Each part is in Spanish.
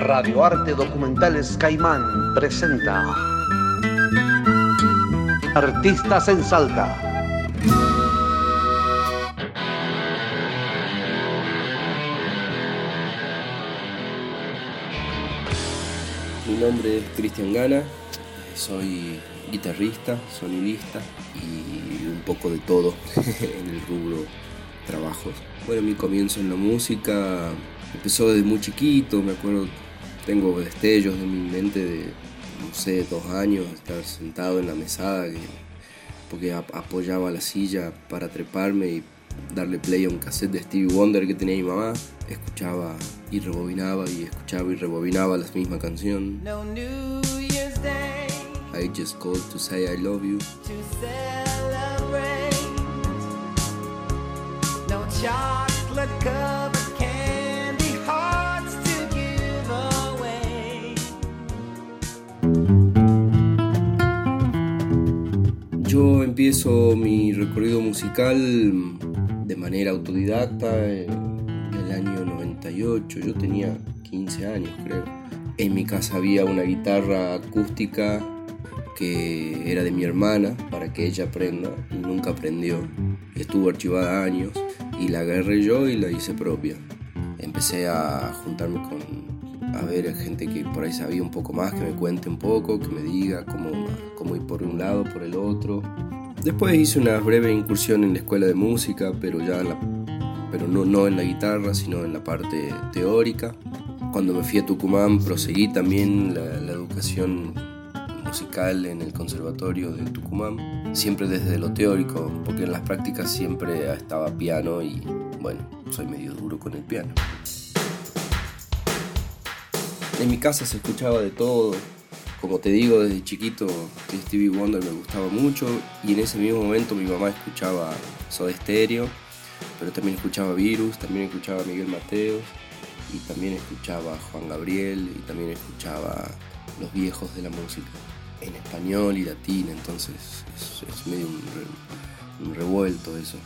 Radio Arte Documentales Caimán presenta Artistas en Salta. Mi nombre es Cristian Gana, soy guitarrista, sonidista y un poco de todo en el rubro trabajos. Bueno, mi comienzo en la música empezó desde muy chiquito, me acuerdo, tengo destellos de mi mente de, no sé, dos años, estar sentado en la mesada, porque apoyaba la silla para treparme y darle play a un cassette de Stevie Wonder que tenía mi mamá. Escuchaba y rebobinaba y escuchaba y rebobinaba la misma canción. I just called to say I love you. Yo empiezo mi recorrido musical de manera autodidacta en el año 98, yo tenía 15 años creo. En mi casa había una guitarra acústica que era de mi hermana para que ella aprenda y nunca aprendió. Estuvo archivada años y la agarré yo y la hice propia. Empecé a juntarme con, a ver a gente que por ahí sabía un poco más, que me cuente un poco, que me diga cómo, cómo ir por un lado, por el otro. Después hice una breve incursión en la escuela de música, pero ya pero no, no en la guitarra, sino en la parte teórica. Cuando me fui a Tucumán proseguí también la, la educación musical en el Conservatorio de Tucumán, siempre desde lo teórico, porque en las prácticas siempre estaba piano y bueno, soy medio duro con el piano. En mi casa se escuchaba de todo, como te digo, desde chiquito Stevie Wonder me gustaba mucho y en ese mismo momento mi mamá escuchaba Soda Stereo, pero también escuchaba Virus, también escuchaba Miguel Mateos y también escuchaba Juan Gabriel y también escuchaba los viejos de la música en español y latín, entonces es, medio un, revuelto eso.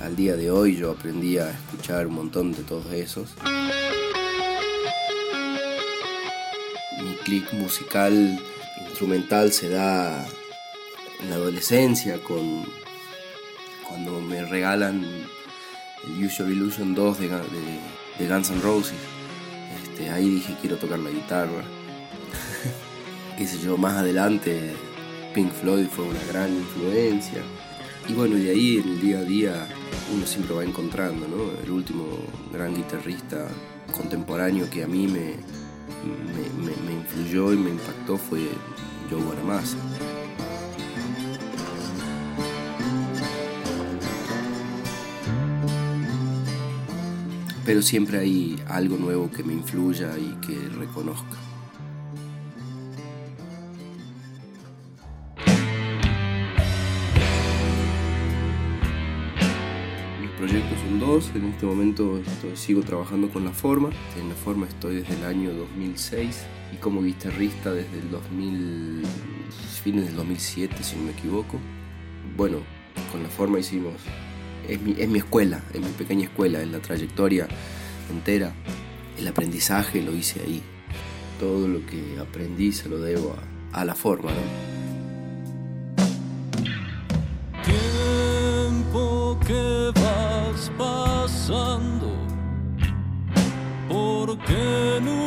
Al día de hoy yo aprendí a escuchar un montón de todos esos. Clic musical instrumental se da en la adolescencia con cuando me regalan el Usual Illusion 2 de, Guns N' Roses. Este, ahí dije quiero tocar la guitarra qué sé yo, más adelante Pink Floyd fue una gran influencia. Y bueno, de ahí en el día a día uno siempre va encontrando, ¿no? El último gran guitarrista contemporáneo que a mí me, me, influyó y me impactó fue Joe Bonamassa. Pero siempre hay algo nuevo que me influya y que reconozca. Proyectos son dos. En este momento sigo trabajando con La Forma. En La Forma estoy desde el año 2006 y como guitarrista desde el 2000, fines del 2007, si no me equivoco. Bueno, con La Forma hicimos. Es mi, es mi escuela, es mi pequeña escuela, es la trayectoria entera. El aprendizaje lo hice ahí. Todo lo que aprendí se lo debo a, a La Forma, ¿no? Porque nunca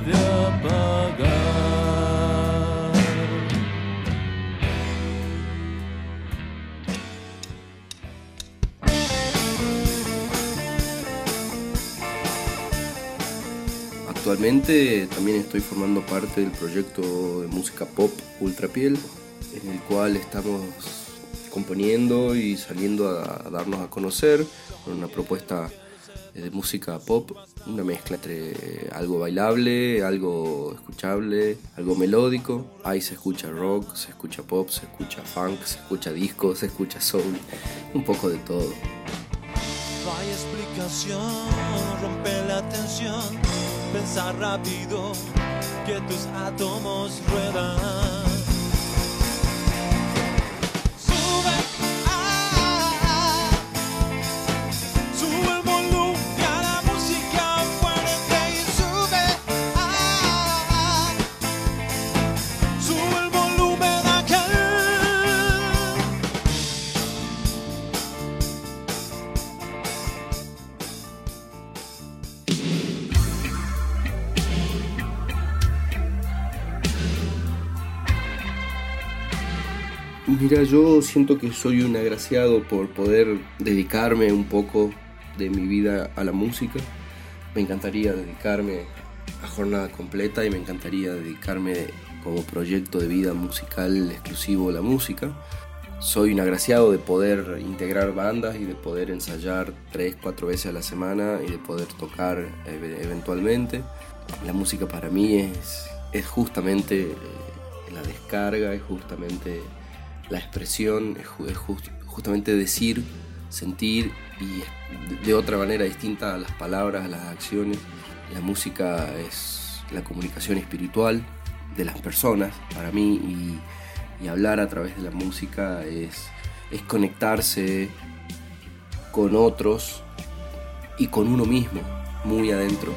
de Actualmente también estoy formando parte del proyecto de música pop Ultra Piel, en el cual estamos componiendo y saliendo a, darnos a conocer con una propuesta de música pop, una mezcla entre algo bailable, algo escuchable, algo melódico. Ahí se escucha rock, se escucha pop, se escucha funk, se escucha disco, se escucha soul, un poco de todo. No hay explicación, rompe la tensión, pensar rápido que tus átomos ruedan. Mira, yo siento que soy un agraciado por poder dedicarme un poco de mi vida a la música. Me encantaría dedicarme a jornada completa y me encantaría dedicarme como proyecto de vida musical exclusivo a la música. Soy un agraciado de poder integrar bandas y de poder ensayar tres, cuatro veces a la semana y de poder tocar eventualmente. La música para mí es, es justamente eh, la descarga, es justamente la expresión es, justamente decir, sentir y de otra manera distinta a las palabras, a las acciones. La música es la comunicación espiritual de las personas para mí y, hablar a través de la música es, es conectarse con otros y con uno mismo muy adentro.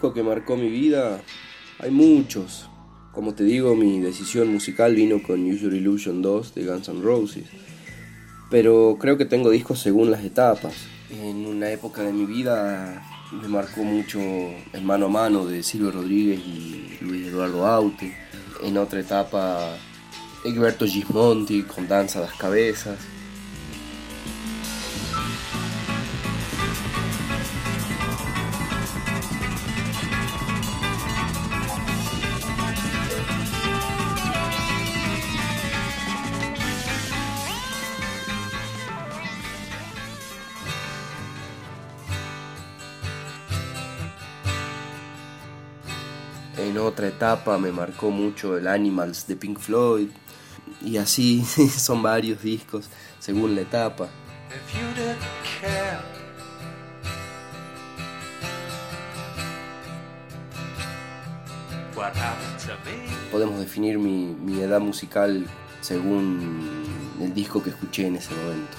Disco que marcó mi vida, hay muchos. Como te digo, mi decisión musical vino con Usual Illusion 2 de Guns N' Roses. Pero creo que tengo discos según las etapas. En una época de mi vida me marcó mucho el mano a mano de Silvio Rodríguez y Luis Eduardo Aute. En otra etapa, Egberto Gismonti con Danza las Cabezas. En otra etapa me marcó mucho el Animals de Pink Floyd. Y así son varios discos según la etapa. Podemos definir mi, mi, edad musical según el disco que escuché en ese momento.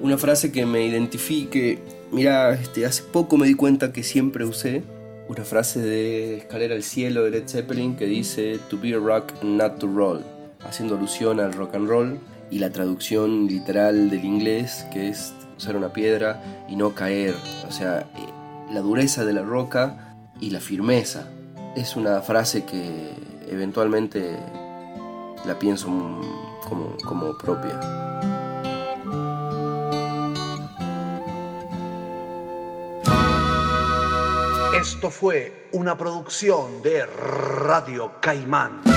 Una frase que me identifique, mira, este, hace poco me di cuenta que siempre usé una frase de Escalera al Cielo de Led Zeppelin que dice To be a rock, not to roll, haciendo alusión al rock and roll y la traducción literal del inglés que es usar una piedra y no caer, o sea, eh, la dureza de la roca y la firmeza. Es una frase que eventualmente la pienso como, como propia. Esto fue una producción de Radio Caimán.